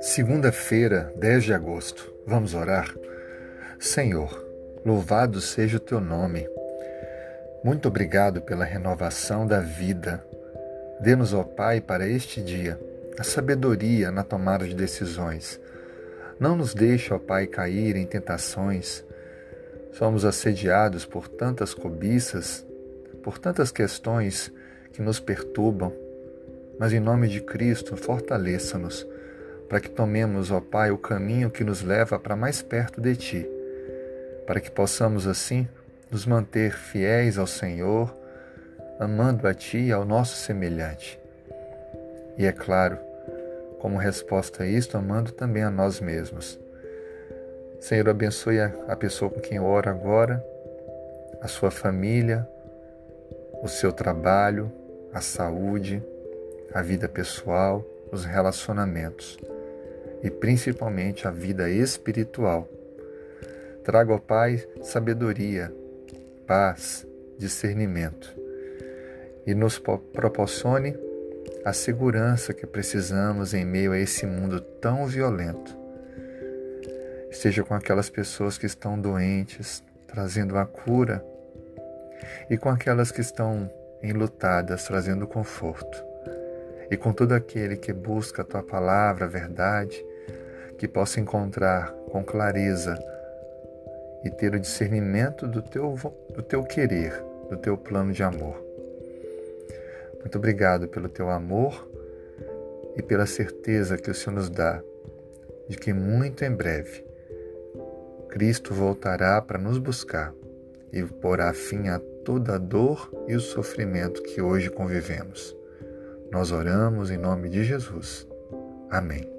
Segunda-feira, 10 de agosto. Vamos orar? Senhor, louvado seja o teu nome. Muito obrigado pela renovação da vida. Dê-nos, ó Pai, para este dia, a sabedoria na tomada de decisões. Não nos deixe, ó Pai, cair em tentações. Somos assediados por tantas cobiças, por tantas questões que nos perturbam, mas em nome de Cristo, fortaleça-nos para que tomemos, ó Pai, o caminho que nos leva para mais perto de Ti, para que possamos assim nos manter fiéis ao Senhor, amando a Ti e ao nosso semelhante. E é claro, como resposta a isto, amando também a nós mesmos. Senhor, abençoe a pessoa com quem ora agora, a sua família, o seu trabalho, a saúde, a vida pessoal, os relacionamentos e principalmente a vida espiritual. Traga ao Pai sabedoria, paz, discernimento e nos proporcione a segurança que precisamos em meio a esse mundo tão violento. Esteja com aquelas pessoas que estão doentes, trazendo a cura, e com aquelas que estão enlutadas, trazendo conforto. E com todo aquele que busca a tua palavra, a verdade, que possa encontrar com clareza e ter o discernimento do teu, do teu querer, do teu plano de amor. Muito obrigado pelo teu amor e pela certeza que o Senhor nos dá de que muito em breve Cristo voltará para nos buscar e porá fim a toda a dor e o sofrimento que hoje convivemos. Nós oramos em nome de Jesus. Amém.